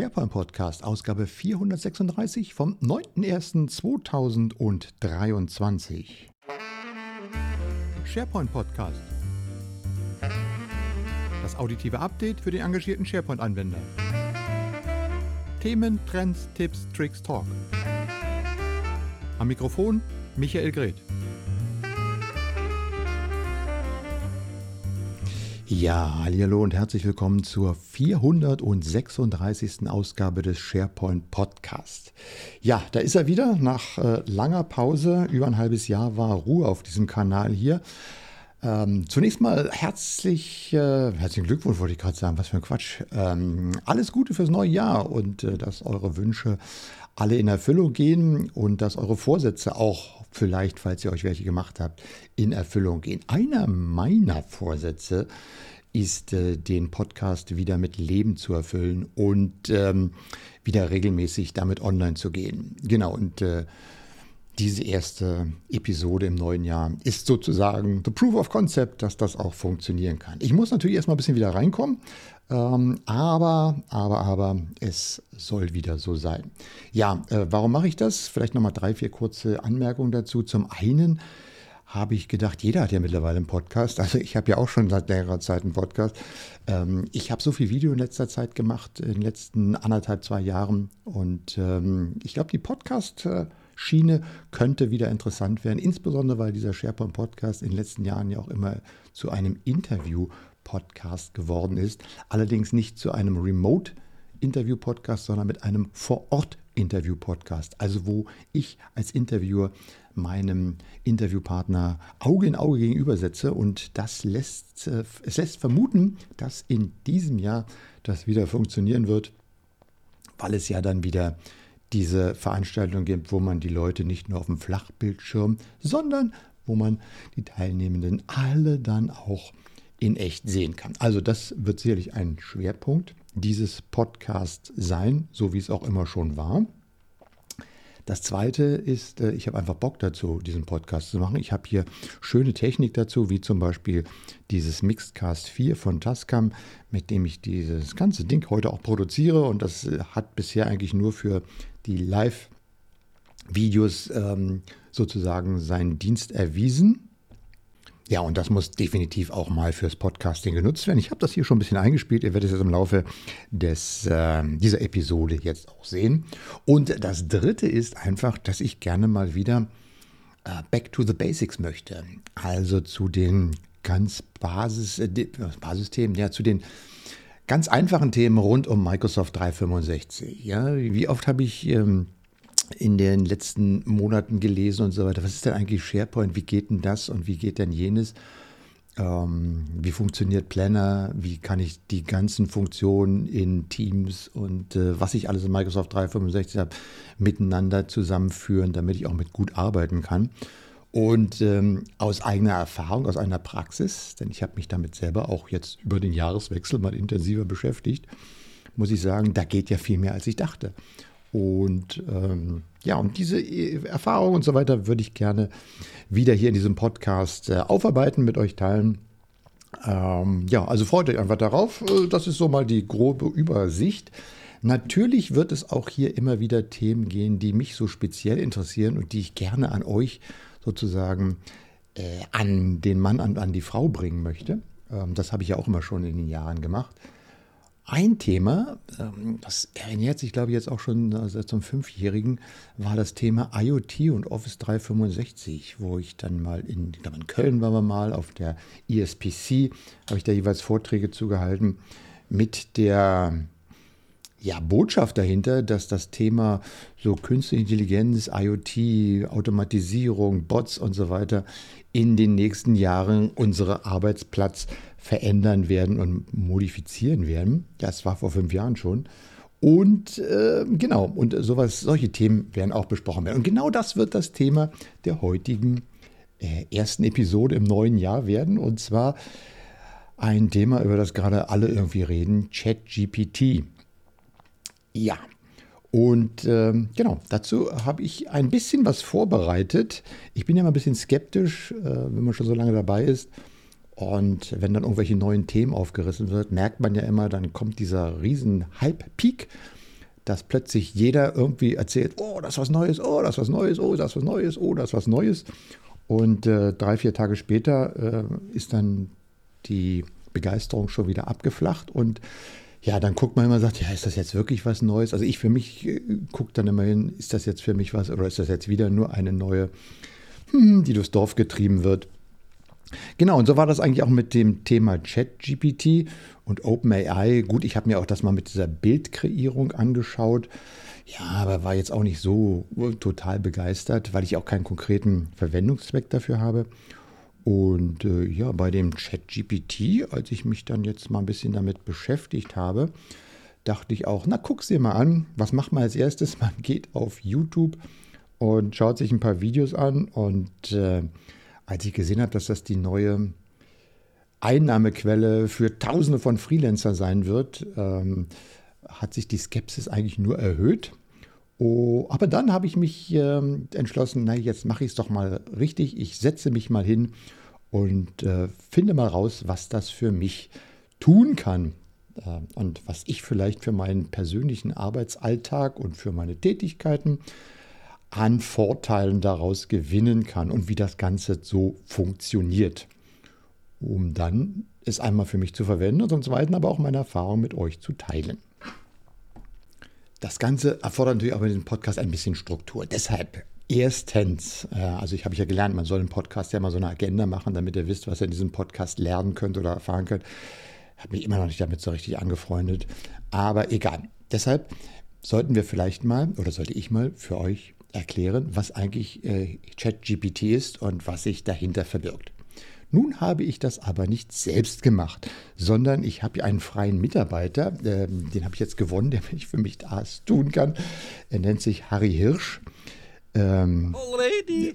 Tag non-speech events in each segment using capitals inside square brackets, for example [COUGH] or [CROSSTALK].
SharePoint Podcast, Ausgabe 436 vom 9.01.2023. SharePoint Podcast. Das auditive Update für den engagierten SharePoint-Anwender. Themen, Trends, Tipps, Tricks, Talk. Am Mikrofon Michael Greth. Ja, hallo und herzlich willkommen zur 436. Ausgabe des SharePoint Podcast. Ja, da ist er wieder. Nach äh, langer Pause, über ein halbes Jahr war Ruhe auf diesem Kanal hier. Ähm, zunächst mal herzlich, äh, herzlichen Glückwunsch, wollte ich gerade sagen, was für ein Quatsch. Ähm, alles Gute fürs neue Jahr und äh, dass eure Wünsche alle in Erfüllung gehen und dass eure Vorsätze auch vielleicht, falls ihr euch welche gemacht habt, in Erfüllung gehen. Einer meiner Vorsätze ist, äh, den Podcast wieder mit Leben zu erfüllen und ähm, wieder regelmäßig damit online zu gehen. Genau, und äh, diese erste Episode im neuen Jahr ist sozusagen the proof of concept, dass das auch funktionieren kann. Ich muss natürlich erstmal ein bisschen wieder reinkommen, ähm, aber, aber, aber, es soll wieder so sein. Ja, äh, warum mache ich das? Vielleicht nochmal drei, vier kurze Anmerkungen dazu. Zum einen habe ich gedacht, jeder hat ja mittlerweile einen Podcast. Also ich habe ja auch schon seit längerer Zeit einen Podcast. Ähm, ich habe so viel Video in letzter Zeit gemacht, in den letzten anderthalb, zwei Jahren. Und ähm, ich glaube, die Podcast-Schiene könnte wieder interessant werden, insbesondere weil dieser SharePoint-Podcast in den letzten Jahren ja auch immer zu einem Interview Podcast geworden ist. Allerdings nicht zu einem Remote-Interview-Podcast, sondern mit einem Vor-Ort-Interview-Podcast. Also wo ich als Interviewer meinem Interviewpartner Auge in Auge gegenüber setze. Und das lässt, äh, es lässt vermuten, dass in diesem Jahr das wieder funktionieren wird, weil es ja dann wieder diese Veranstaltung gibt, wo man die Leute nicht nur auf dem Flachbildschirm, sondern wo man die Teilnehmenden alle dann auch in echt sehen kann. Also das wird sicherlich ein Schwerpunkt dieses Podcasts sein, so wie es auch immer schon war. Das zweite ist, äh, ich habe einfach Bock dazu, diesen Podcast zu machen. Ich habe hier schöne Technik dazu, wie zum Beispiel dieses Mixedcast 4 von Tascam, mit dem ich dieses ganze Ding heute auch produziere. Und das äh, hat bisher eigentlich nur für die Live-Videos ähm, sozusagen seinen Dienst erwiesen. Ja, und das muss definitiv auch mal fürs Podcasting genutzt werden. Ich habe das hier schon ein bisschen eingespielt. Ihr werdet es jetzt im Laufe des, äh, dieser Episode jetzt auch sehen. Und das Dritte ist einfach, dass ich gerne mal wieder äh, back to the basics möchte. Also zu den ganz Basis, äh, Basisthemen, ja, zu den ganz einfachen Themen rund um Microsoft 365. Ja, wie oft habe ich... Ähm, in den letzten Monaten gelesen und so weiter. Was ist denn eigentlich SharePoint? Wie geht denn das und wie geht denn jenes? Ähm, wie funktioniert Planner? Wie kann ich die ganzen Funktionen in Teams und äh, was ich alles in Microsoft 365 habe, miteinander zusammenführen, damit ich auch mit gut arbeiten kann? Und ähm, aus eigener Erfahrung, aus einer Praxis, denn ich habe mich damit selber auch jetzt über den Jahreswechsel mal intensiver beschäftigt, muss ich sagen, da geht ja viel mehr, als ich dachte. Und ähm, ja, und diese äh, Erfahrung und so weiter würde ich gerne wieder hier in diesem Podcast äh, aufarbeiten, mit euch teilen. Ähm, ja, also freut euch einfach darauf. Äh, das ist so mal die grobe Übersicht. Natürlich wird es auch hier immer wieder Themen gehen, die mich so speziell interessieren und die ich gerne an euch sozusagen äh, an den Mann, an, an die Frau bringen möchte. Ähm, das habe ich ja auch immer schon in den Jahren gemacht. Ein Thema, ähm, das ernährt sich, glaube ich, jetzt auch schon seit zum Fünfjährigen, war das Thema IoT und Office 365, wo ich dann mal in, ich glaube in Köln waren wir mal, auf der ESPC, habe ich da jeweils Vorträge zugehalten mit der ja, Botschaft dahinter, dass das Thema so künstliche Intelligenz, IoT, Automatisierung, Bots und so weiter in den nächsten Jahren unsere Arbeitsplatz verändern werden und modifizieren werden. Das war vor fünf Jahren schon. Und äh, genau, und sowas, solche Themen werden auch besprochen werden. Und genau das wird das Thema der heutigen äh, ersten Episode im neuen Jahr werden. Und zwar ein Thema, über das gerade alle irgendwie reden, ChatGPT. Ja, und ähm, genau, dazu habe ich ein bisschen was vorbereitet. Ich bin ja mal ein bisschen skeptisch, äh, wenn man schon so lange dabei ist. Und wenn dann irgendwelche neuen Themen aufgerissen wird, merkt man ja immer, dann kommt dieser riesen Hype-Peak. dass plötzlich jeder irgendwie erzählt, oh, das ist was Neues, oh, das ist was Neues, oh, das ist was Neues, oh, das ist was Neues. Und äh, drei, vier Tage später äh, ist dann die Begeisterung schon wieder abgeflacht und ja, dann guckt man immer und sagt, ja, ist das jetzt wirklich was Neues? Also ich für mich äh, gucke dann immer hin, ist das jetzt für mich was oder ist das jetzt wieder nur eine neue, hm, die durchs Dorf getrieben wird? Genau, und so war das eigentlich auch mit dem Thema ChatGPT und OpenAI. Gut, ich habe mir auch das mal mit dieser Bildkreierung angeschaut. Ja, aber war jetzt auch nicht so total begeistert, weil ich auch keinen konkreten Verwendungszweck dafür habe. Und äh, ja, bei dem ChatGPT, als ich mich dann jetzt mal ein bisschen damit beschäftigt habe, dachte ich auch, na guck's dir mal an. Was macht man als erstes? Man geht auf YouTube und schaut sich ein paar Videos an. Und äh, als ich gesehen habe, dass das die neue Einnahmequelle für Tausende von Freelancer sein wird, ähm, hat sich die Skepsis eigentlich nur erhöht. Oh, aber dann habe ich mich ähm, entschlossen, na jetzt mache ich es doch mal richtig. Ich setze mich mal hin und äh, finde mal raus, was das für mich tun kann äh, und was ich vielleicht für meinen persönlichen Arbeitsalltag und für meine Tätigkeiten an Vorteilen daraus gewinnen kann und wie das Ganze so funktioniert, um dann es einmal für mich zu verwenden und zum Zweiten aber auch meine Erfahrung mit euch zu teilen. Das Ganze erfordert natürlich auch in diesem Podcast ein bisschen Struktur. Deshalb erstens, äh, also ich habe ja gelernt, man soll einen Podcast ja mal so eine Agenda machen, damit ihr wisst, was ihr in diesem Podcast lernen könnt oder erfahren könnt. Habe mich immer noch nicht damit so richtig angefreundet, aber egal. Deshalb sollten wir vielleicht mal oder sollte ich mal für euch erklären, was eigentlich äh, ChatGPT ist und was sich dahinter verbirgt. Nun habe ich das aber nicht selbst gemacht, sondern ich habe einen freien Mitarbeiter, äh, den habe ich jetzt gewonnen, der für mich das tun kann. Er nennt sich Harry Hirsch. Ähm, Already?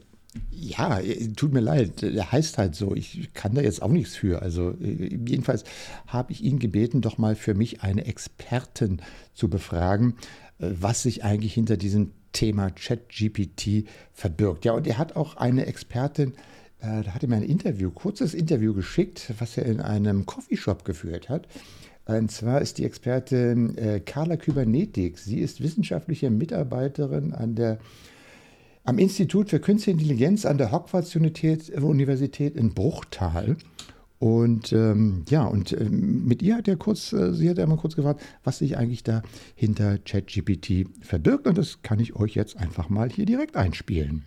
Ja, tut mir leid, er heißt halt so. Ich kann da jetzt auch nichts für. Also äh, jedenfalls habe ich ihn gebeten, doch mal für mich eine Expertin zu befragen, äh, was sich eigentlich hinter diesem Thema ChatGPT verbirgt. Ja, und er hat auch eine Expertin äh, da hat er mir ein Interview, kurzes Interview geschickt, was er in einem Coffeeshop geführt hat. Und zwar ist die Expertin äh, Carla Kybernetik. Sie ist wissenschaftliche Mitarbeiterin an der, am Institut für Künstliche Intelligenz an der Hogwarts Universität in Bruchtal. Und ähm, ja, und äh, mit ihr hat er kurz, äh, sie hat einmal kurz gefragt, was sich eigentlich da hinter ChatGPT verbirgt. Und das kann ich euch jetzt einfach mal hier direkt einspielen.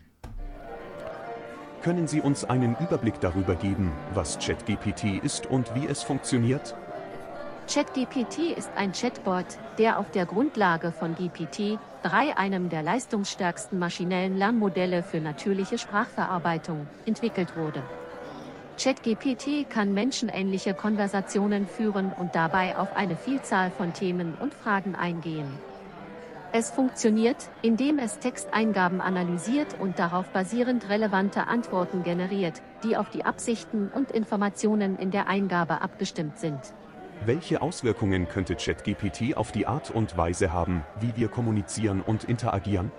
Können Sie uns einen Überblick darüber geben, was ChatGPT ist und wie es funktioniert? ChatGPT ist ein Chatbot, der auf der Grundlage von GPT-3, einem der leistungsstärksten maschinellen Lernmodelle für natürliche Sprachverarbeitung, entwickelt wurde. ChatGPT kann menschenähnliche Konversationen führen und dabei auf eine Vielzahl von Themen und Fragen eingehen. Es funktioniert, indem es Texteingaben analysiert und darauf basierend relevante Antworten generiert, die auf die Absichten und Informationen in der Eingabe abgestimmt sind. Welche Auswirkungen könnte ChatGPT auf die Art und Weise haben, wie wir kommunizieren und interagieren?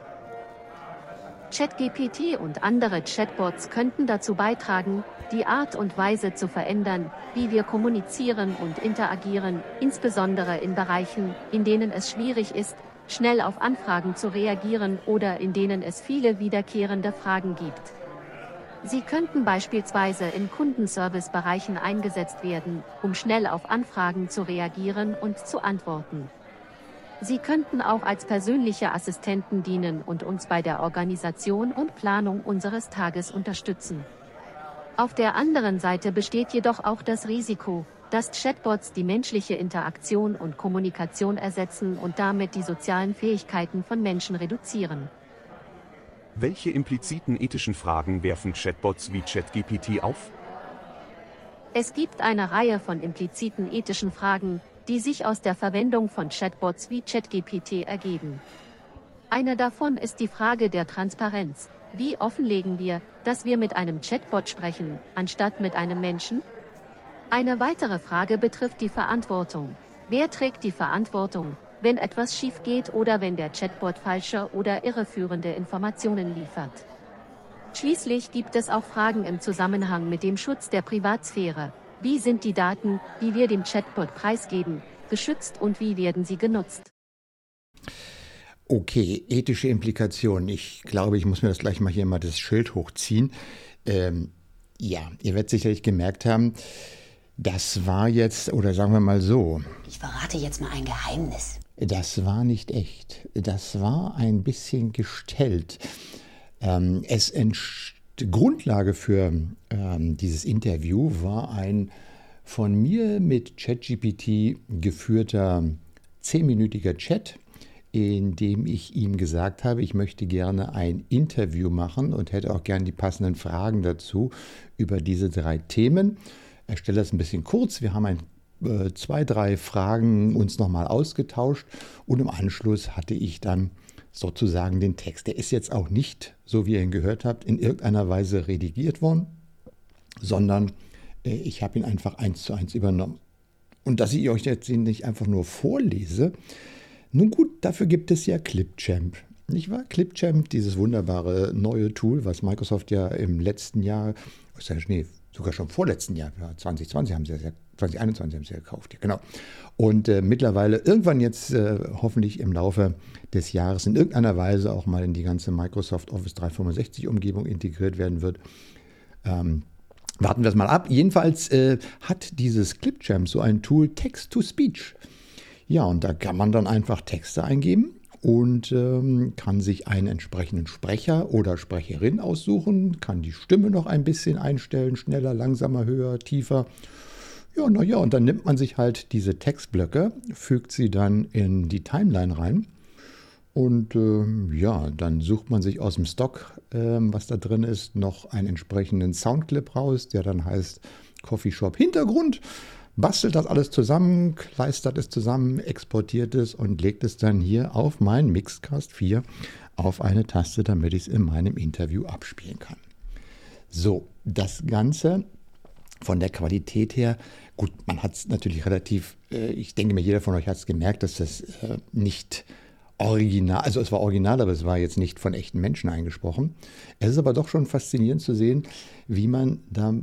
ChatGPT und andere Chatbots könnten dazu beitragen, die Art und Weise zu verändern, wie wir kommunizieren und interagieren, insbesondere in Bereichen, in denen es schwierig ist, schnell auf Anfragen zu reagieren oder in denen es viele wiederkehrende Fragen gibt. Sie könnten beispielsweise in Kundenservice-Bereichen eingesetzt werden, um schnell auf Anfragen zu reagieren und zu antworten. Sie könnten auch als persönliche Assistenten dienen und uns bei der Organisation und Planung unseres Tages unterstützen. Auf der anderen Seite besteht jedoch auch das Risiko, dass Chatbots die menschliche Interaktion und Kommunikation ersetzen und damit die sozialen Fähigkeiten von Menschen reduzieren. Welche impliziten ethischen Fragen werfen Chatbots wie ChatGPT auf? Es gibt eine Reihe von impliziten ethischen Fragen, die sich aus der Verwendung von Chatbots wie ChatGPT ergeben. Eine davon ist die Frage der Transparenz. Wie offenlegen wir, dass wir mit einem Chatbot sprechen, anstatt mit einem Menschen? Eine weitere Frage betrifft die Verantwortung. Wer trägt die Verantwortung, wenn etwas schief geht oder wenn der Chatbot falsche oder irreführende Informationen liefert? Schließlich gibt es auch Fragen im Zusammenhang mit dem Schutz der Privatsphäre. Wie sind die Daten, die wir dem Chatbot preisgeben, geschützt und wie werden sie genutzt? Okay, ethische Implikationen. Ich glaube, ich muss mir das gleich mal hier mal das Schild hochziehen. Ähm, ja, ihr werdet sicherlich gemerkt haben, das war jetzt, oder sagen wir mal so. Ich verrate jetzt mal ein Geheimnis. Das war nicht echt. Das war ein bisschen gestellt. Ähm, es Grundlage für ähm, dieses Interview war ein von mir mit ChatGPT geführter zehnminütiger Chat in dem ich ihm gesagt habe, ich möchte gerne ein Interview machen und hätte auch gerne die passenden Fragen dazu über diese drei Themen. Er stellt das ein bisschen kurz. Wir haben ein, äh, zwei, drei Fragen uns nochmal ausgetauscht und im Anschluss hatte ich dann sozusagen den Text. Der ist jetzt auch nicht, so wie ihr ihn gehört habt, in irgendeiner Weise redigiert worden, sondern äh, ich habe ihn einfach eins zu eins übernommen. Und dass ich euch jetzt nicht einfach nur vorlese, nun gut, dafür gibt es ja Clipchamp. Nicht wahr? Clipchamp, dieses wunderbare neue Tool, was Microsoft ja im letzten Jahr, nee, sogar schon vorletzten Jahr, 2020 haben sie ja, 2021 haben sie ja gekauft, ja, genau. Und äh, mittlerweile irgendwann jetzt äh, hoffentlich im Laufe des Jahres in irgendeiner Weise auch mal in die ganze Microsoft Office 365 Umgebung integriert werden wird. Ähm, warten wir es mal ab. Jedenfalls äh, hat dieses Clipchamp so ein Tool Text-to-Speech. Ja, und da kann man dann einfach Texte eingeben und ähm, kann sich einen entsprechenden Sprecher oder Sprecherin aussuchen, kann die Stimme noch ein bisschen einstellen, schneller, langsamer, höher, tiefer. Ja, naja, und dann nimmt man sich halt diese Textblöcke, fügt sie dann in die Timeline rein. Und ähm, ja, dann sucht man sich aus dem Stock, ähm, was da drin ist, noch einen entsprechenden Soundclip raus, der dann heißt Coffeeshop Hintergrund bastelt das alles zusammen, kleistert es zusammen, exportiert es und legt es dann hier auf mein Mixcast 4 auf eine Taste, damit ich es in meinem Interview abspielen kann. So, das Ganze von der Qualität her, gut, man hat es natürlich relativ, äh, ich denke mir, jeder von euch hat es gemerkt, dass das äh, nicht original, also es war original, aber es war jetzt nicht von echten Menschen eingesprochen. Es ist aber doch schon faszinierend zu sehen, wie man da,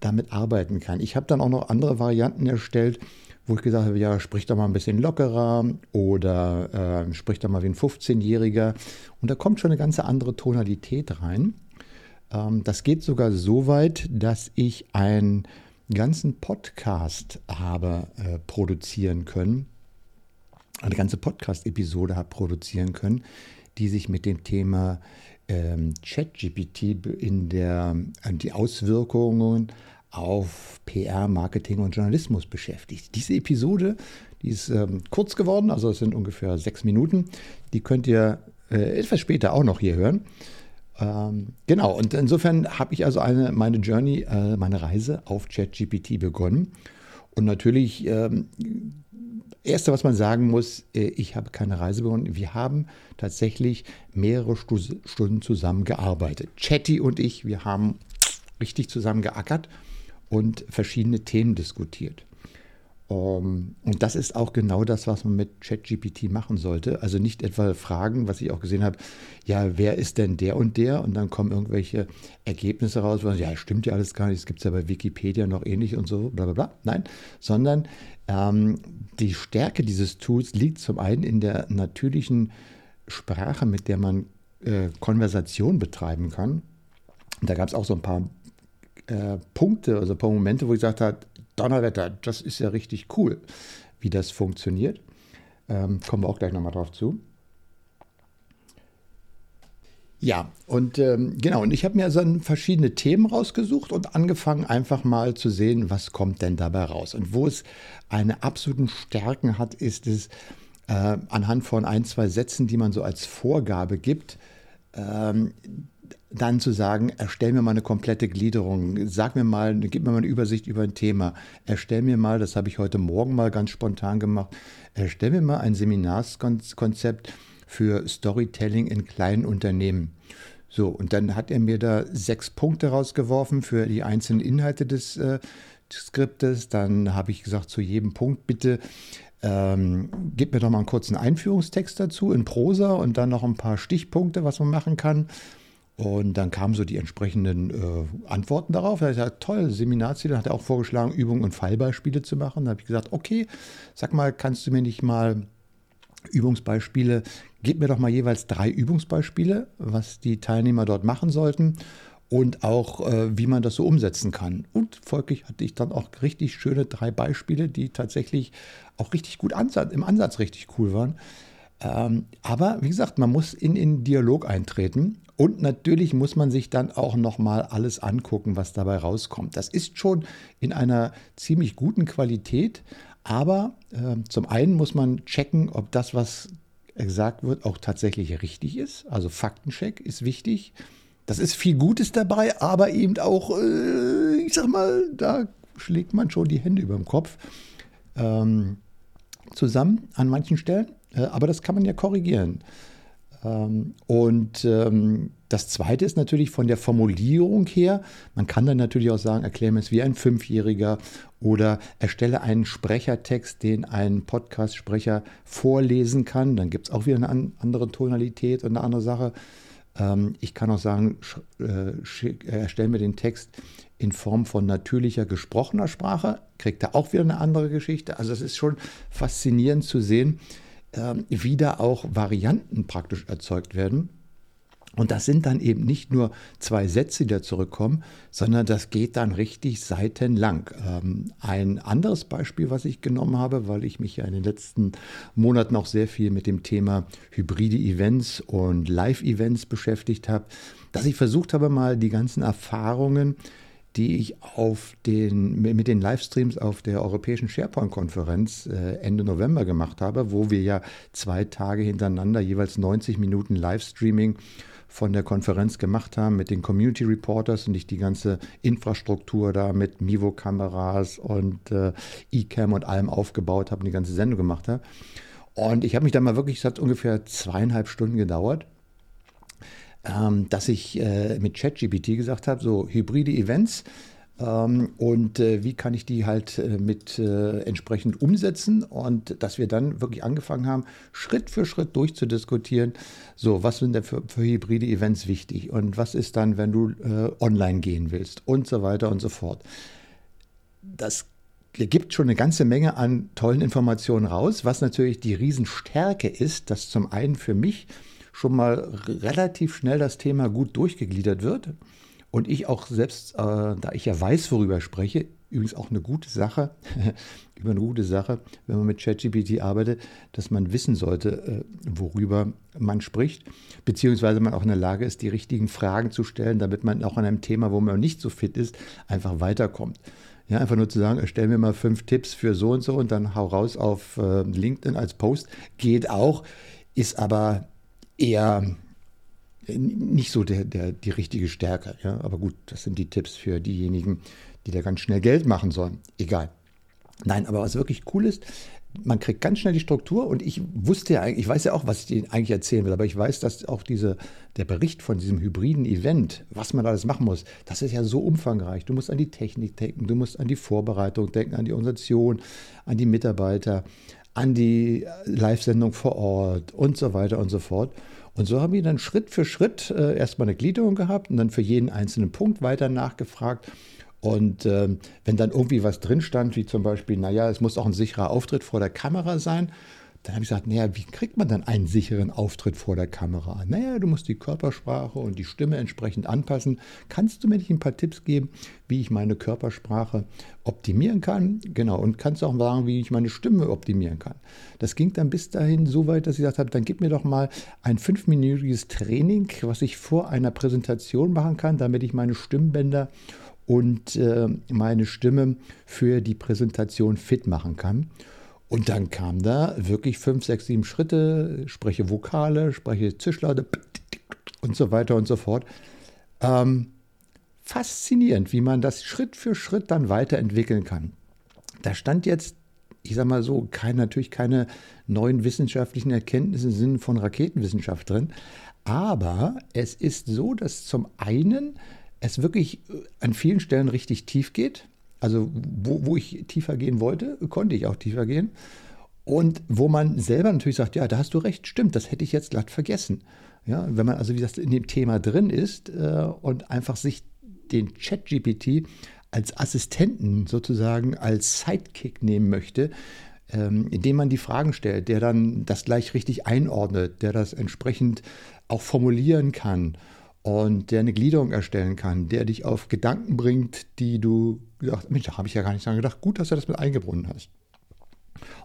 damit arbeiten kann. Ich habe dann auch noch andere Varianten erstellt, wo ich gesagt habe, ja, sprich doch mal ein bisschen lockerer oder äh, sprich doch mal wie ein 15-Jähriger. Und da kommt schon eine ganze andere Tonalität rein. Ähm, das geht sogar so weit, dass ich einen ganzen Podcast habe äh, produzieren können eine ganze Podcast-Episode habe produzieren können, die sich mit dem Thema ähm, ChatGPT in der äh, die Auswirkungen auf PR, Marketing und Journalismus beschäftigt. Diese Episode, die ist ähm, kurz geworden, also es sind ungefähr sechs Minuten. Die könnt ihr äh, etwas später auch noch hier hören. Ähm, genau, und insofern habe ich also eine, meine Journey, äh, meine Reise auf ChatGPT begonnen. Und natürlich ähm, Erste, was man sagen muss, äh, ich habe keine Reise begonnen. Wir haben tatsächlich mehrere Stunden zusammen gearbeitet. Chatty und ich, wir haben richtig zusammen geackert und verschiedene Themen diskutiert. Um, und das ist auch genau das, was man mit ChatGPT machen sollte. Also nicht etwa fragen, was ich auch gesehen habe, ja, wer ist denn der und der? Und dann kommen irgendwelche Ergebnisse raus, wo man, ja, stimmt ja alles gar nicht, es gibt es ja bei Wikipedia noch ähnlich und so, bla bla bla. Nein, sondern ähm, die Stärke dieses Tools liegt zum einen in der natürlichen Sprache, mit der man äh, Konversation betreiben kann. Und da gab es auch so ein paar äh, Punkte, also ein paar Momente, wo ich gesagt habe, Donnerwetter, das ist ja richtig cool, wie das funktioniert. Ähm, kommen wir auch gleich nochmal drauf zu. Ja, und ähm, genau, und ich habe mir also verschiedene Themen rausgesucht und angefangen einfach mal zu sehen, was kommt denn dabei raus. Und wo es eine absoluten Stärken hat, ist es äh, anhand von ein, zwei Sätzen, die man so als Vorgabe gibt, ähm, dann zu sagen, erstell mir mal eine komplette Gliederung, sag mir mal, gib mir mal eine Übersicht über ein Thema, erstell mir mal, das habe ich heute Morgen mal ganz spontan gemacht, erstell mir mal ein Seminarskonzept für Storytelling in kleinen Unternehmen. So, und dann hat er mir da sechs Punkte rausgeworfen für die einzelnen Inhalte des äh, Skriptes. Dann habe ich gesagt, zu jedem Punkt bitte ähm, gib mir doch mal einen kurzen Einführungstext dazu in Prosa und dann noch ein paar Stichpunkte, was man machen kann. Und dann kamen so die entsprechenden äh, Antworten darauf. Er hat gesagt, toll, Seminarziele, hat er auch vorgeschlagen, Übungen und Fallbeispiele zu machen. Da habe ich gesagt, okay, sag mal, kannst du mir nicht mal Übungsbeispiele. Gebt mir doch mal jeweils drei Übungsbeispiele, was die Teilnehmer dort machen sollten und auch, äh, wie man das so umsetzen kann. Und folglich hatte ich dann auch richtig schöne drei Beispiele, die tatsächlich auch richtig gut Ansatz, im Ansatz richtig cool waren. Ähm, aber wie gesagt, man muss in den Dialog eintreten und natürlich muss man sich dann auch nochmal alles angucken, was dabei rauskommt. Das ist schon in einer ziemlich guten Qualität, aber äh, zum einen muss man checken, ob das, was gesagt wird, auch tatsächlich richtig ist. Also Faktencheck ist wichtig. Das ist viel Gutes dabei, aber eben auch, äh, ich sag mal, da schlägt man schon die Hände über dem Kopf ähm, zusammen an manchen Stellen. Äh, aber das kann man ja korrigieren. Ähm, und ähm, das Zweite ist natürlich von der Formulierung her, man kann dann natürlich auch sagen, erkläre mir es wie ein Fünfjähriger oder erstelle einen Sprechertext, den ein Podcast-Sprecher vorlesen kann. Dann gibt es auch wieder eine andere Tonalität und eine andere Sache. Ähm, ich kann auch sagen, äh, erstelle mir den Text in Form von natürlicher gesprochener Sprache, kriegt er auch wieder eine andere Geschichte. Also es ist schon faszinierend zu sehen, ähm, wie da auch Varianten praktisch erzeugt werden. Und das sind dann eben nicht nur zwei Sätze, die da zurückkommen, sondern das geht dann richtig seitenlang. Ähm, ein anderes Beispiel, was ich genommen habe, weil ich mich ja in den letzten Monaten auch sehr viel mit dem Thema hybride Events und Live-Events beschäftigt habe, dass ich versucht habe, mal die ganzen Erfahrungen, die ich auf den, mit den Livestreams auf der Europäischen SharePoint-Konferenz äh, Ende November gemacht habe, wo wir ja zwei Tage hintereinander jeweils 90 Minuten Livestreaming von der Konferenz gemacht haben mit den Community Reporters und ich die ganze Infrastruktur da mit Mivo-Kameras und äh, eCam und allem aufgebaut habe und die ganze Sendung gemacht habe. Und ich habe mich da mal wirklich, es hat ungefähr zweieinhalb Stunden gedauert ähm, dass ich äh, mit ChatGPT gesagt habe, so hybride Events ähm, und äh, wie kann ich die halt äh, mit äh, entsprechend umsetzen? Und dass wir dann wirklich angefangen haben, Schritt für Schritt durchzudiskutieren, so was sind denn für, für hybride Events wichtig? Und was ist dann, wenn du äh, online gehen willst? Und so weiter und so fort. Das gibt schon eine ganze Menge an tollen Informationen raus, was natürlich die Riesenstärke ist, dass zum einen für mich schon mal relativ schnell das Thema gut durchgegliedert wird. Und ich auch selbst, äh, da ich ja weiß, worüber ich spreche, übrigens auch eine gute Sache, [LAUGHS] über eine gute Sache, wenn man mit ChatGPT arbeitet, dass man wissen sollte, äh, worüber man spricht, beziehungsweise man auch in der Lage ist, die richtigen Fragen zu stellen, damit man auch an einem Thema, wo man nicht so fit ist, einfach weiterkommt. Ja, einfach nur zu sagen, stell mir mal fünf Tipps für so und so und dann hau raus auf äh, LinkedIn als Post, geht auch, ist aber eher nicht so der, der, die richtige Stärke. Ja? Aber gut, das sind die Tipps für diejenigen, die da ganz schnell Geld machen sollen. Egal. Nein, aber was wirklich cool ist, man kriegt ganz schnell die Struktur und ich wusste ja eigentlich, ich weiß ja auch, was ich Ihnen eigentlich erzählen will, aber ich weiß, dass auch diese, der Bericht von diesem hybriden Event, was man alles machen muss, das ist ja so umfangreich. Du musst an die Technik denken, du musst an die Vorbereitung denken, an die Organisation, an die Mitarbeiter, an die Live-Sendung vor Ort und so weiter und so fort. Und so haben wir dann Schritt für Schritt äh, erstmal eine Gliederung gehabt und dann für jeden einzelnen Punkt weiter nachgefragt. Und äh, wenn dann irgendwie was drin stand, wie zum Beispiel, naja, es muss auch ein sicherer Auftritt vor der Kamera sein, dann habe ich gesagt, naja, wie kriegt man dann einen sicheren Auftritt vor der Kamera? Naja, du musst die Körpersprache und die Stimme entsprechend anpassen. Kannst du mir nicht ein paar Tipps geben, wie ich meine Körpersprache optimieren kann? Genau, und kannst auch sagen, wie ich meine Stimme optimieren kann. Das ging dann bis dahin so weit, dass ich gesagt habe, dann gib mir doch mal ein fünfminütiges Training, was ich vor einer Präsentation machen kann, damit ich meine Stimmbänder und äh, meine Stimme für die Präsentation fit machen kann. Und dann kam da wirklich fünf, sechs, sieben Schritte, spreche Vokale, spreche Zischlaute und so weiter und so fort. Ähm, faszinierend, wie man das Schritt für Schritt dann weiterentwickeln kann. Da stand jetzt, ich sage mal so, kein, natürlich keine neuen wissenschaftlichen Erkenntnisse im Sinne von Raketenwissenschaft drin, aber es ist so, dass zum einen es wirklich an vielen Stellen richtig tief geht also wo, wo ich tiefer gehen wollte, konnte ich auch tiefer gehen. Und wo man selber natürlich sagt, ja, da hast du recht, stimmt, das hätte ich jetzt glatt vergessen. Ja, wenn man also wie gesagt in dem Thema drin ist äh, und einfach sich den Chat-GPT als Assistenten sozusagen als Sidekick nehmen möchte, ähm, indem man die Fragen stellt, der dann das gleich richtig einordnet, der das entsprechend auch formulieren kann und der eine Gliederung erstellen kann, der dich auf Gedanken bringt, die du gesagt Mensch, da habe ich ja gar nicht dran gedacht, gut, dass du das mit eingebunden hast.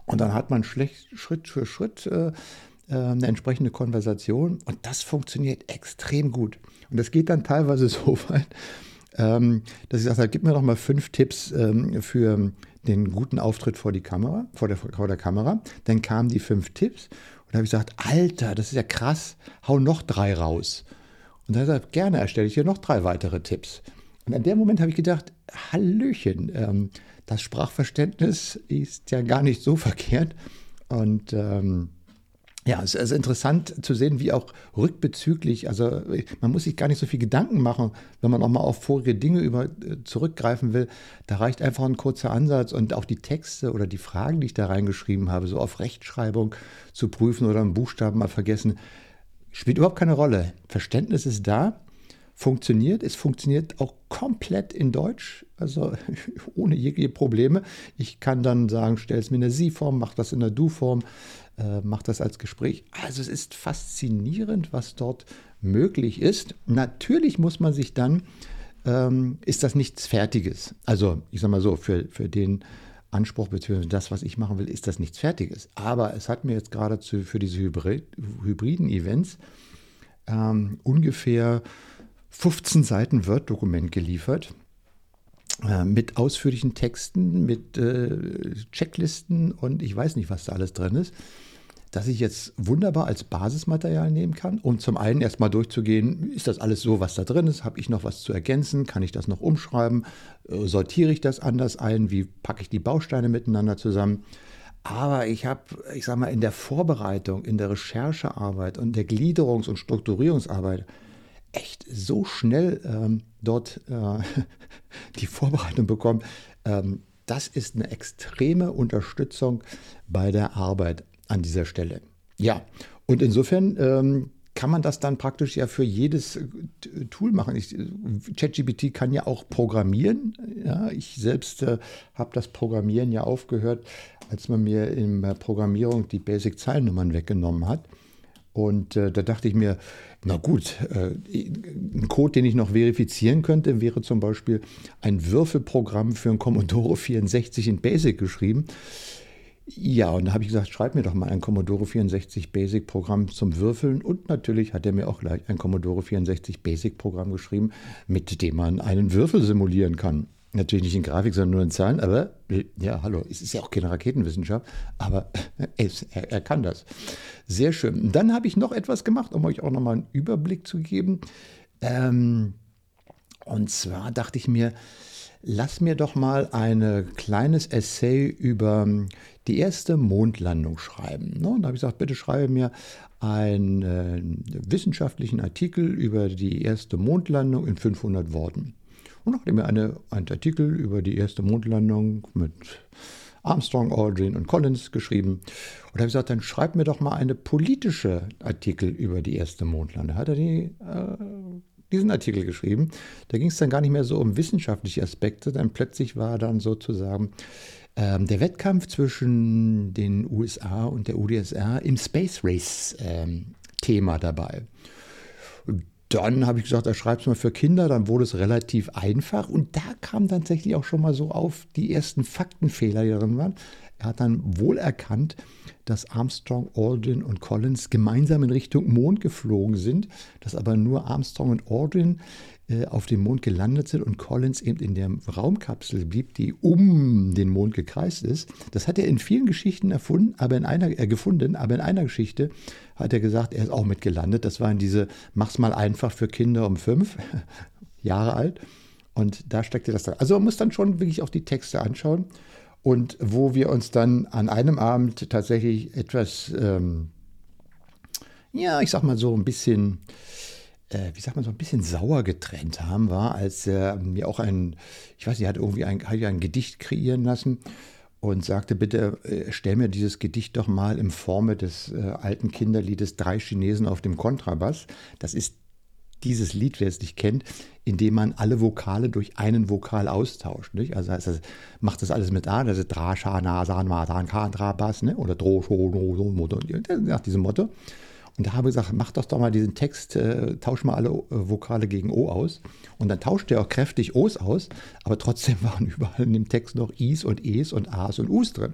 Und dann hat man schlecht, Schritt für Schritt äh, äh, eine entsprechende Konversation und das funktioniert extrem gut. Und das geht dann teilweise [LAUGHS] so weit, ähm, dass ich sage, gib mir doch mal fünf Tipps ähm, für den guten Auftritt vor die Kamera, vor der, vor der Kamera. Dann kamen die fünf Tipps und da habe ich gesagt, Alter, das ist ja krass, hau noch drei raus. Und gesagt, gerne erstelle ich hier noch drei weitere Tipps. Und an dem Moment habe ich gedacht, Hallöchen, ähm, das Sprachverständnis ist ja gar nicht so verkehrt. Und ähm, ja, es ist interessant zu sehen, wie auch rückbezüglich, also man muss sich gar nicht so viel Gedanken machen, wenn man auch mal auf vorige Dinge über, äh, zurückgreifen will. Da reicht einfach ein kurzer Ansatz und auch die Texte oder die Fragen, die ich da reingeschrieben habe, so auf Rechtschreibung zu prüfen oder einen Buchstaben mal vergessen, Spielt überhaupt keine Rolle. Verständnis ist da, funktioniert. Es funktioniert auch komplett in Deutsch, also [LAUGHS] ohne jegliche Probleme. Ich kann dann sagen, stell es mir in der Sie-Form, mach das in der Du-Form, äh, mach das als Gespräch. Also es ist faszinierend, was dort möglich ist. Natürlich muss man sich dann, ähm, ist das nichts Fertiges. Also ich sage mal so, für, für den Anspruch bzw. das, was ich machen will, ist das nichts Fertiges. Aber es hat mir jetzt gerade für diese Hybrid, hybriden Events ähm, ungefähr 15 Seiten Word-Dokument geliefert äh, mit ausführlichen Texten, mit äh, Checklisten und ich weiß nicht, was da alles drin ist das ich jetzt wunderbar als Basismaterial nehmen kann, um zum einen erstmal durchzugehen, ist das alles so, was da drin ist, habe ich noch was zu ergänzen, kann ich das noch umschreiben, äh, sortiere ich das anders ein, wie packe ich die Bausteine miteinander zusammen. Aber ich habe, ich sage mal, in der Vorbereitung, in der Recherchearbeit und der Gliederungs- und Strukturierungsarbeit echt so schnell ähm, dort äh, [LAUGHS] die Vorbereitung bekommen. Ähm, das ist eine extreme Unterstützung bei der Arbeit an dieser Stelle. Ja, und insofern ähm, kann man das dann praktisch ja für jedes äh, Tool machen. ChatGPT kann ja auch programmieren. Ja, ich selbst äh, habe das Programmieren ja aufgehört, als man mir in der Programmierung die Basic-Zeilennummern weggenommen hat. Und äh, da dachte ich mir, na gut, äh, ein Code, den ich noch verifizieren könnte, wäre zum Beispiel ein Würfelprogramm für ein Commodore 64 in Basic geschrieben. Ja, und da habe ich gesagt, schreib mir doch mal ein Commodore 64 Basic Programm zum Würfeln. Und natürlich hat er mir auch gleich ein Commodore 64 Basic Programm geschrieben, mit dem man einen Würfel simulieren kann. Natürlich nicht in Grafik, sondern nur in Zahlen, aber ja, hallo, es ist ja auch keine Raketenwissenschaft, aber [LAUGHS] es, er, er, kann das. Sehr schön. Dann habe ich noch etwas gemacht, um euch auch nochmal einen Überblick zu geben. Ähm, und zwar dachte ich mir, lass mir doch mal ein kleines Essay über die erste Mondlandung schreiben. Ne? Und da habe ich gesagt, bitte schreibe mir einen äh, wissenschaftlichen Artikel über die erste Mondlandung in 500 Worten. Und hat er mir eine, einen Artikel über die erste Mondlandung mit Armstrong, Aldrin und Collins geschrieben. Und da habe ich gesagt, dann schreib mir doch mal eine politische Artikel über die erste Mondlandung. Hat er die, äh, diesen Artikel geschrieben. Da ging es dann gar nicht mehr so um wissenschaftliche Aspekte, dann plötzlich war dann sozusagen ähm, der Wettkampf zwischen den USA und der UdSR im Space Race ähm, Thema dabei. Dann habe ich gesagt, er schreibt es mal für Kinder, dann wurde es relativ einfach und da kam tatsächlich auch schon mal so auf die ersten Faktenfehler, die drin waren. Er hat dann wohl erkannt, dass Armstrong, Aldrin und Collins gemeinsam in Richtung Mond geflogen sind, dass aber nur Armstrong und Aldrin äh, auf dem Mond gelandet sind und Collins eben in der Raumkapsel blieb, die um den Mond gekreist ist. Das hat er in vielen Geschichten erfunden, aber in einer, äh, gefunden, aber in einer Geschichte hat er gesagt, er ist auch mitgelandet. Das war in diese Mach's mal einfach für Kinder um fünf [LAUGHS] Jahre alt. Und da steckte das drin. Also man muss dann schon wirklich auch die Texte anschauen. Und wo wir uns dann an einem Abend tatsächlich etwas, ähm, ja, ich sag mal so ein bisschen äh, wie sagt man, so ein bisschen sauer getrennt haben, war, als er mir auch ein, ich weiß nicht, hat irgendwie ein, hat ein Gedicht kreieren lassen und sagte, bitte äh, stell mir dieses Gedicht doch mal in Form des äh, alten Kinderliedes Drei Chinesen auf dem Kontrabass. Das ist dieses Lied, wer es nicht kennt, indem man alle Vokale durch einen Vokal austauscht. Nicht? Also das, macht das alles mit A, das ist Dra, Sha, Na, San, Ma, San, Ka, Dra, Bass, ne? oder Dro, Sho, No, So, Mo, nach diesem Motto. Und da habe ich gesagt, mach doch doch mal diesen Text, äh, tausch mal alle äh, Vokale gegen O aus. Und dann tauscht er auch kräftig O's aus, aber trotzdem [LAUGHS] waren überall in dem Text noch Is und Es und A's und U's drin.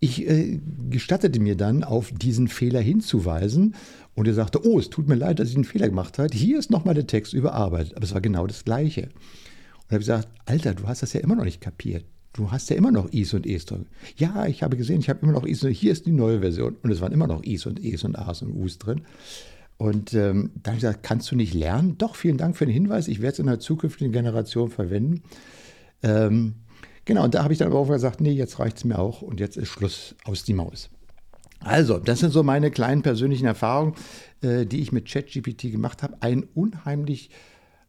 Ich äh, gestattete mir dann, auf diesen Fehler hinzuweisen und er sagte, oh, es tut mir leid, dass ich einen Fehler gemacht habe. Hier ist nochmal der Text überarbeitet. Aber es war genau das Gleiche. Und er habe gesagt, Alter, du hast das ja immer noch nicht kapiert. Du hast ja immer noch Is und Es drin. Ja, ich habe gesehen, ich habe immer noch Is und Hier ist die neue Version. Und es waren immer noch Is und Es und As und Us drin. Und ähm, dann habe ich gesagt, kannst du nicht lernen? Doch, vielen Dank für den Hinweis. Ich werde es in der zukünftigen Generation verwenden. Ähm, genau, und da habe ich dann aber auch gesagt, nee, jetzt reicht es mir auch und jetzt ist Schluss aus die Maus. Also, das sind so meine kleinen persönlichen Erfahrungen, äh, die ich mit ChatGPT gemacht habe. Ein unheimlich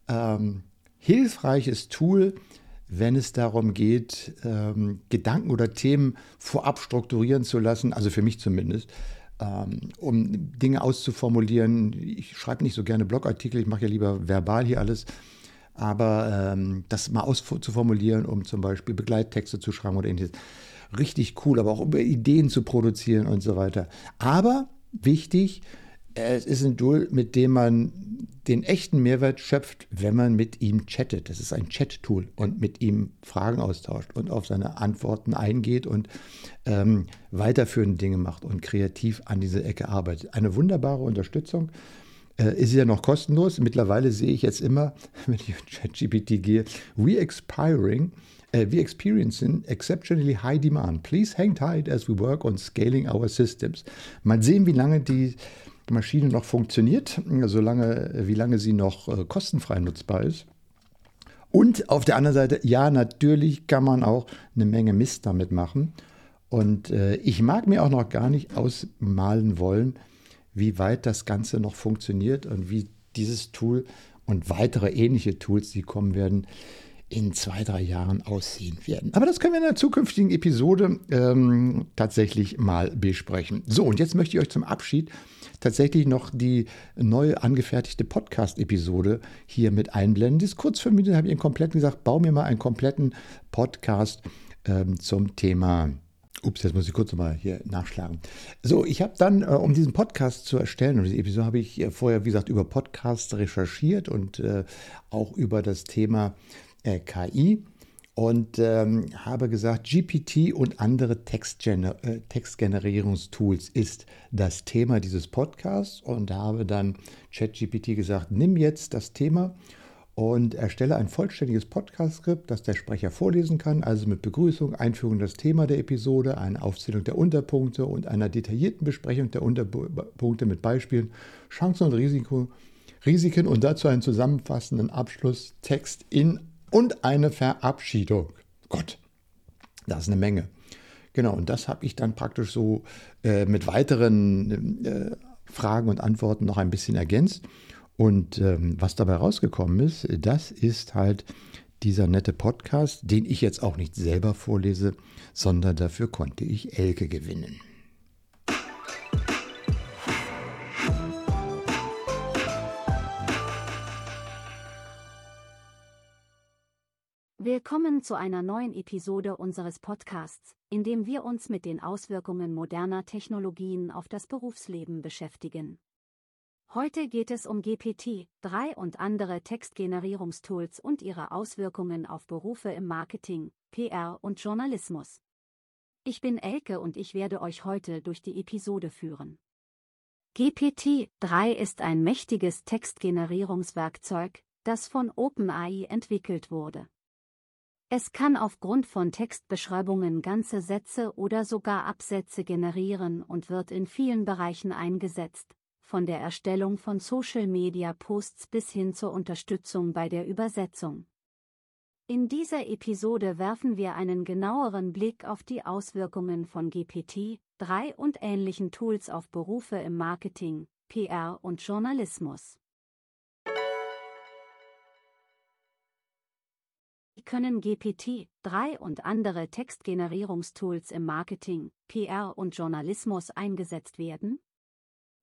ähm, hilfreiches Tool, wenn es darum geht, ähm, Gedanken oder Themen vorab strukturieren zu lassen, also für mich zumindest, ähm, um Dinge auszuformulieren. Ich schreibe nicht so gerne Blogartikel, ich mache ja lieber verbal hier alles, aber ähm, das mal auszuformulieren, um zum Beispiel Begleittexte zu schreiben oder ähnliches richtig cool, aber auch über Ideen zu produzieren und so weiter. Aber wichtig, es ist ein Tool, mit dem man den echten Mehrwert schöpft, wenn man mit ihm chattet. Das ist ein Chat-Tool und mit ihm Fragen austauscht und auf seine Antworten eingeht und ähm, weiterführende Dinge macht und kreativ an diese Ecke arbeitet. Eine wunderbare Unterstützung. Äh, ist ja noch kostenlos. Mittlerweile sehe ich jetzt immer, [LAUGHS] wenn ich auf ChatGPT gehe, re-expiring Uh, we experiencing exceptionally high demand. Please hang tight as we work on scaling our systems. Mal sehen, wie lange die Maschine noch funktioniert, solange, wie lange sie noch äh, kostenfrei nutzbar ist. Und auf der anderen Seite, ja, natürlich kann man auch eine Menge Mist damit machen. Und äh, ich mag mir auch noch gar nicht ausmalen wollen, wie weit das Ganze noch funktioniert und wie dieses Tool und weitere ähnliche Tools, die kommen werden, in zwei, drei Jahren aussehen werden. Aber das können wir in einer zukünftigen Episode ähm, tatsächlich mal besprechen. So, und jetzt möchte ich euch zum Abschied tatsächlich noch die neue angefertigte Podcast-Episode hier mit einblenden. Das ist kurz für mich, habe ich einen kompletten gesagt, bau mir mal einen kompletten Podcast ähm, zum Thema Ups, jetzt muss ich kurz mal hier nachschlagen. So, ich habe dann, äh, um diesen Podcast zu erstellen, und diese Episode habe ich äh, vorher, wie gesagt, über Podcasts recherchiert und äh, auch über das Thema äh, KI und ähm, habe gesagt, GPT und andere Textgener äh, Textgenerierungstools ist das Thema dieses Podcasts und habe dann ChatGPT gesagt, nimm jetzt das Thema und erstelle ein vollständiges Podcast-Skript, das der Sprecher vorlesen kann, also mit Begrüßung, Einführung in das Thema der Episode, eine Aufzählung der Unterpunkte und einer detaillierten Besprechung der Unterpunkte mit Beispielen, Chancen und Risiko, Risiken und dazu einen zusammenfassenden Abschlusstext in und eine Verabschiedung. Gott, das ist eine Menge. Genau, und das habe ich dann praktisch so äh, mit weiteren äh, Fragen und Antworten noch ein bisschen ergänzt. Und ähm, was dabei rausgekommen ist, das ist halt dieser nette Podcast, den ich jetzt auch nicht selber vorlese, sondern dafür konnte ich Elke gewinnen. Willkommen zu einer neuen Episode unseres Podcasts, in dem wir uns mit den Auswirkungen moderner Technologien auf das Berufsleben beschäftigen. Heute geht es um GPT-3 und andere Textgenerierungstools und ihre Auswirkungen auf Berufe im Marketing, PR und Journalismus. Ich bin Elke und ich werde euch heute durch die Episode führen. GPT-3 ist ein mächtiges Textgenerierungswerkzeug, das von OpenAI entwickelt wurde. Es kann aufgrund von Textbeschreibungen ganze Sätze oder sogar Absätze generieren und wird in vielen Bereichen eingesetzt, von der Erstellung von Social-Media-Posts bis hin zur Unterstützung bei der Übersetzung. In dieser Episode werfen wir einen genaueren Blick auf die Auswirkungen von GPT, 3 und ähnlichen Tools auf Berufe im Marketing, PR und Journalismus. Können GPT-3 und andere Textgenerierungstools im Marketing, PR und Journalismus eingesetzt werden?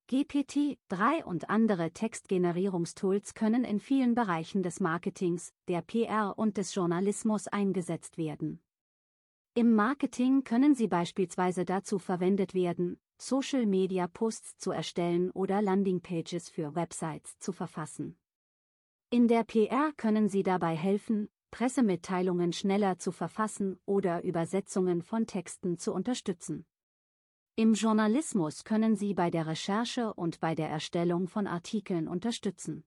GPT-3 und andere Textgenerierungstools können in vielen Bereichen des Marketings, der PR und des Journalismus eingesetzt werden. Im Marketing können sie beispielsweise dazu verwendet werden, Social-Media-Posts zu erstellen oder Landingpages für Websites zu verfassen. In der PR können sie dabei helfen, Pressemitteilungen schneller zu verfassen oder Übersetzungen von Texten zu unterstützen. Im Journalismus können sie bei der Recherche und bei der Erstellung von Artikeln unterstützen.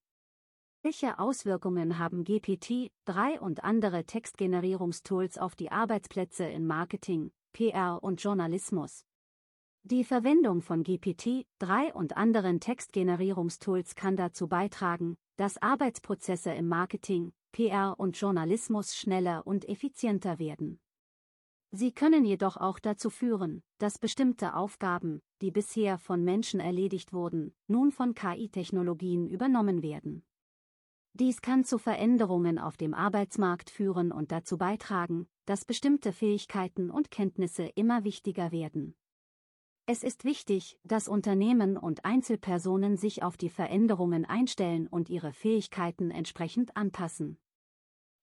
Welche Auswirkungen haben GPT-3 und andere Textgenerierungstools auf die Arbeitsplätze in Marketing, PR und Journalismus? Die Verwendung von GPT-3 und anderen Textgenerierungstools kann dazu beitragen, dass Arbeitsprozesse im Marketing, PR und Journalismus schneller und effizienter werden. Sie können jedoch auch dazu führen, dass bestimmte Aufgaben, die bisher von Menschen erledigt wurden, nun von KI-Technologien übernommen werden. Dies kann zu Veränderungen auf dem Arbeitsmarkt führen und dazu beitragen, dass bestimmte Fähigkeiten und Kenntnisse immer wichtiger werden. Es ist wichtig, dass Unternehmen und Einzelpersonen sich auf die Veränderungen einstellen und ihre Fähigkeiten entsprechend anpassen.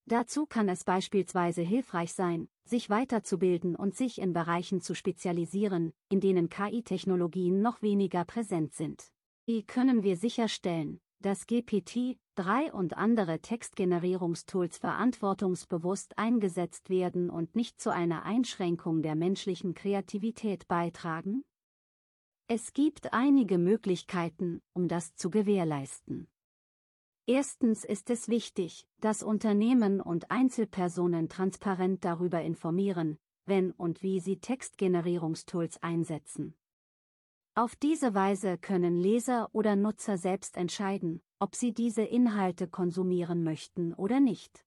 Dazu kann es beispielsweise hilfreich sein, sich weiterzubilden und sich in Bereichen zu spezialisieren, in denen KI-Technologien noch weniger präsent sind. Wie können wir sicherstellen, dass GPT, 3 und andere Textgenerierungstools verantwortungsbewusst eingesetzt werden und nicht zu einer Einschränkung der menschlichen Kreativität beitragen? Es gibt einige Möglichkeiten, um das zu gewährleisten. Erstens ist es wichtig, dass Unternehmen und Einzelpersonen transparent darüber informieren, wenn und wie sie Textgenerierungstools einsetzen. Auf diese Weise können Leser oder Nutzer selbst entscheiden, ob sie diese Inhalte konsumieren möchten oder nicht.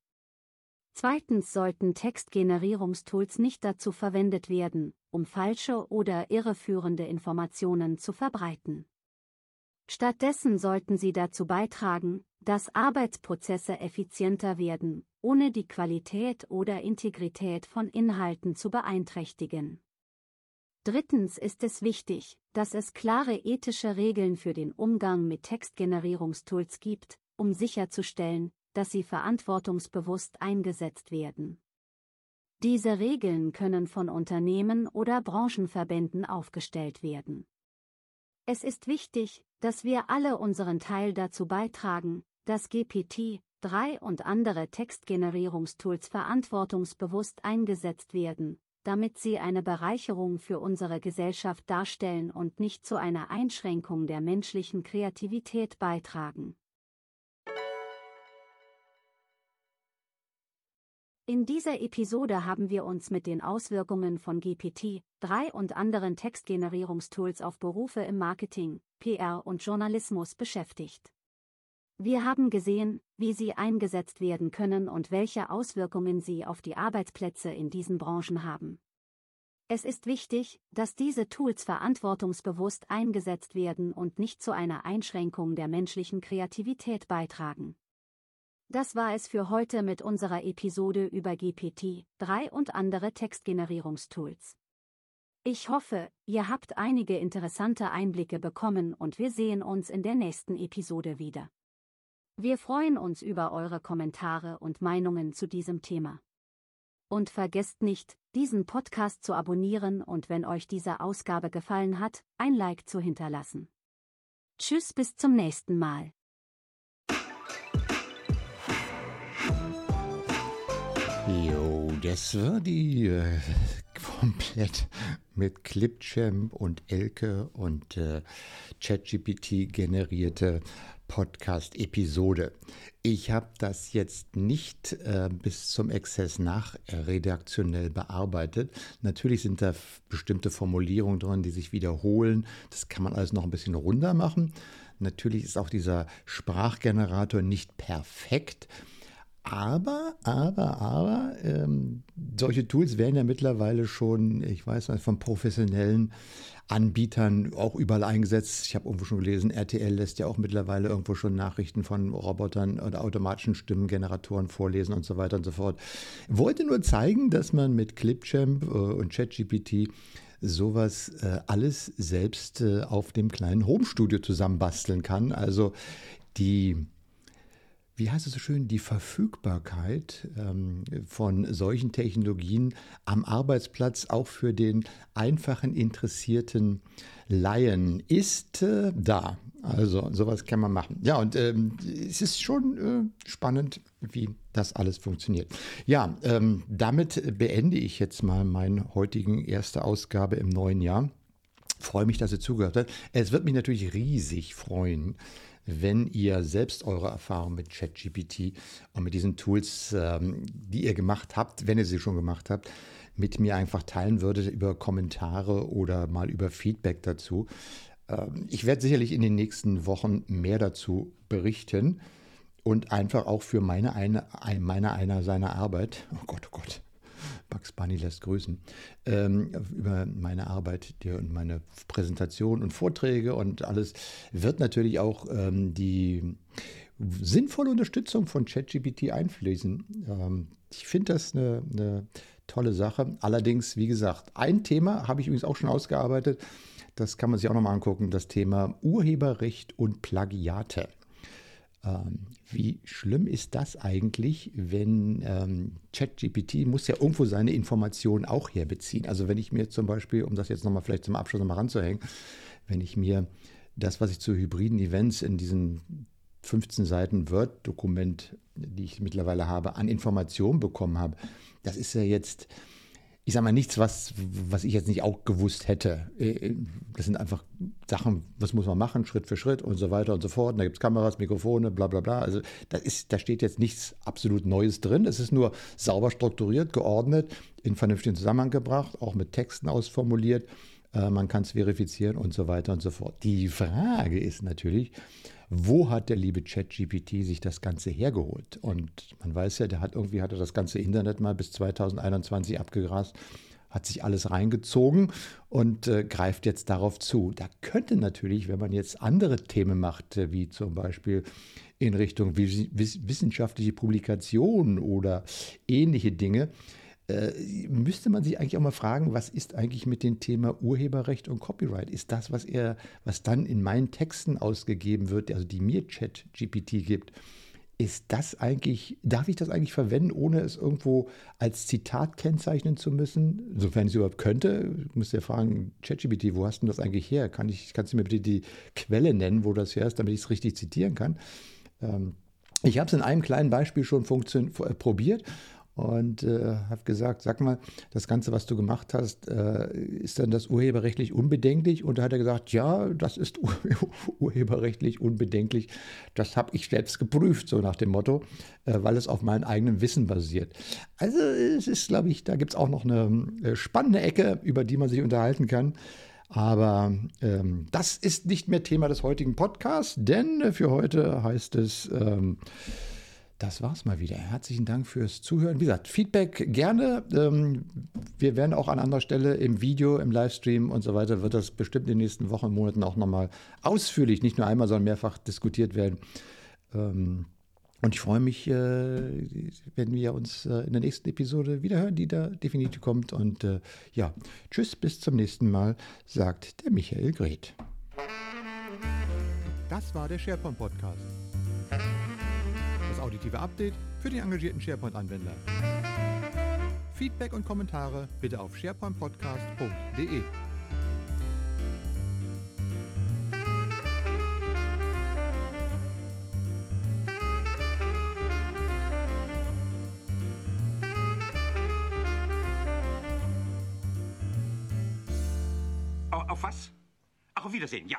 Zweitens sollten Textgenerierungstools nicht dazu verwendet werden, um falsche oder irreführende Informationen zu verbreiten. Stattdessen sollten sie dazu beitragen, dass Arbeitsprozesse effizienter werden, ohne die Qualität oder Integrität von Inhalten zu beeinträchtigen. Drittens ist es wichtig, dass es klare ethische Regeln für den Umgang mit Textgenerierungstools gibt, um sicherzustellen, dass sie verantwortungsbewusst eingesetzt werden. Diese Regeln können von Unternehmen oder Branchenverbänden aufgestellt werden. Es ist wichtig, dass wir alle unseren Teil dazu beitragen, dass GPT, 3 und andere Textgenerierungstools verantwortungsbewusst eingesetzt werden, damit sie eine Bereicherung für unsere Gesellschaft darstellen und nicht zu einer Einschränkung der menschlichen Kreativität beitragen. In dieser Episode haben wir uns mit den Auswirkungen von GPT, 3 und anderen Textgenerierungstools auf Berufe im Marketing, PR und Journalismus beschäftigt. Wir haben gesehen, wie sie eingesetzt werden können und welche Auswirkungen sie auf die Arbeitsplätze in diesen Branchen haben. Es ist wichtig, dass diese Tools verantwortungsbewusst eingesetzt werden und nicht zu einer Einschränkung der menschlichen Kreativität beitragen. Das war es für heute mit unserer Episode über GPT, 3 und andere Textgenerierungstools. Ich hoffe, ihr habt einige interessante Einblicke bekommen und wir sehen uns in der nächsten Episode wieder. Wir freuen uns über eure Kommentare und Meinungen zu diesem Thema. Und vergesst nicht, diesen Podcast zu abonnieren und wenn euch diese Ausgabe gefallen hat, ein Like zu hinterlassen. Tschüss bis zum nächsten Mal. Das war die äh, [LAUGHS] komplett mit Clipchamp und Elke und äh, ChatGPT generierte Podcast-Episode. Ich habe das jetzt nicht äh, bis zum Exzess nachredaktionell bearbeitet. Natürlich sind da bestimmte Formulierungen drin, die sich wiederholen. Das kann man alles noch ein bisschen runder machen. Natürlich ist auch dieser Sprachgenerator nicht perfekt. Aber, aber, aber, ähm, solche Tools werden ja mittlerweile schon, ich weiß nicht, von professionellen Anbietern auch überall eingesetzt. Ich habe irgendwo schon gelesen, RTL lässt ja auch mittlerweile irgendwo schon Nachrichten von Robotern oder automatischen Stimmengeneratoren vorlesen und so weiter und so fort. Wollte nur zeigen, dass man mit Clipchamp äh, und ChatGPT sowas äh, alles selbst äh, auf dem kleinen Homestudio zusammenbasteln kann. Also die wie heißt es so schön, die Verfügbarkeit ähm, von solchen Technologien am Arbeitsplatz auch für den einfachen interessierten Laien ist äh, da. Also sowas kann man machen. Ja, und ähm, es ist schon äh, spannend, wie das alles funktioniert. Ja, ähm, damit beende ich jetzt mal meine heutigen erste Ausgabe im neuen Jahr. Freue mich, dass ihr zugehört habt. Es wird mich natürlich riesig freuen, wenn ihr selbst eure Erfahrungen mit ChatGPT und mit diesen Tools, ähm, die ihr gemacht habt, wenn ihr sie schon gemacht habt, mit mir einfach teilen würdet über Kommentare oder mal über Feedback dazu. Ähm, ich werde sicherlich in den nächsten Wochen mehr dazu berichten und einfach auch für meine eine, meine einer seiner Arbeit. Oh Gott, oh Gott. Bugs Bunny lässt grüßen, ähm, über meine Arbeit die, und meine Präsentation und Vorträge und alles wird natürlich auch ähm, die sinnvolle Unterstützung von ChatGPT einfließen. Ähm, ich finde das eine, eine tolle Sache. Allerdings, wie gesagt, ein Thema habe ich übrigens auch schon ausgearbeitet. Das kann man sich auch nochmal angucken, das Thema Urheberrecht und Plagiate. Ähm, wie schlimm ist das eigentlich, wenn ähm, ChatGPT muss ja irgendwo seine Informationen auch herbeziehen. Also wenn ich mir zum Beispiel, um das jetzt nochmal vielleicht zum Abschluss nochmal ranzuhängen, wenn ich mir das, was ich zu hybriden Events in diesen 15 Seiten Word-Dokument, die ich mittlerweile habe, an Informationen bekommen habe, das ist ja jetzt ich sage mal, nichts, was, was ich jetzt nicht auch gewusst hätte. Äh, äh, das sind einfach Sachen, was muss man machen, Schritt für Schritt und so weiter und so fort. Und da gibt es Kameras, Mikrofone, bla bla bla. Also da, ist, da steht jetzt nichts absolut Neues drin. Es ist nur sauber strukturiert, geordnet, in vernünftigen Zusammenhang gebracht, auch mit Texten ausformuliert. Äh, man kann es verifizieren und so weiter und so fort. Die Frage ist natürlich, wo hat der liebe ChatGPT sich das Ganze hergeholt? Und man weiß ja, der hat irgendwie hat er das ganze Internet mal bis 2021 abgegrast, hat sich alles reingezogen und äh, greift jetzt darauf zu. Da könnte natürlich, wenn man jetzt andere Themen macht, äh, wie zum Beispiel in Richtung wissenschaftliche Publikationen oder ähnliche Dinge, äh, müsste man sich eigentlich auch mal fragen, was ist eigentlich mit dem Thema Urheberrecht und Copyright? Ist das, was er, was dann in meinen Texten ausgegeben wird, also die mir Chat GPT gibt, ist das eigentlich, darf ich das eigentlich verwenden, ohne es irgendwo als Zitat kennzeichnen zu müssen? Sofern ich es überhaupt könnte, müsste ja fragen, ChatGPT, wo hast du das eigentlich her? Kann ich, kannst du mir bitte die Quelle nennen, wo das her ist, damit ich es richtig zitieren kann? Ähm, ich habe es in einem kleinen Beispiel schon äh, probiert und äh, habe gesagt, sag mal, das Ganze, was du gemacht hast, äh, ist dann das urheberrechtlich unbedenklich? Und da hat er gesagt, ja, das ist ur [LAUGHS] urheberrechtlich unbedenklich. Das habe ich selbst geprüft, so nach dem Motto, äh, weil es auf meinem eigenen Wissen basiert. Also es ist, glaube ich, da gibt es auch noch eine äh, spannende Ecke, über die man sich unterhalten kann. Aber ähm, das ist nicht mehr Thema des heutigen Podcasts, denn für heute heißt es... Ähm, das war's mal wieder. Herzlichen Dank fürs Zuhören. Wie gesagt, Feedback gerne. Ähm, wir werden auch an anderer Stelle im Video, im Livestream und so weiter, wird das bestimmt in den nächsten Wochen und Monaten auch nochmal ausführlich, nicht nur einmal, sondern mehrfach diskutiert werden. Ähm, und ich freue mich, äh, wenn wir uns äh, in der nächsten Episode wiederhören, die da definitiv kommt. Und äh, ja, tschüss, bis zum nächsten Mal, sagt der Michael Greth. Das war der SharePoint Podcast auditive Update für den engagierten SharePoint-Anwender. Feedback und Kommentare bitte auf sharepointpodcast.de. Auf was? Auf Wiedersehen, ja.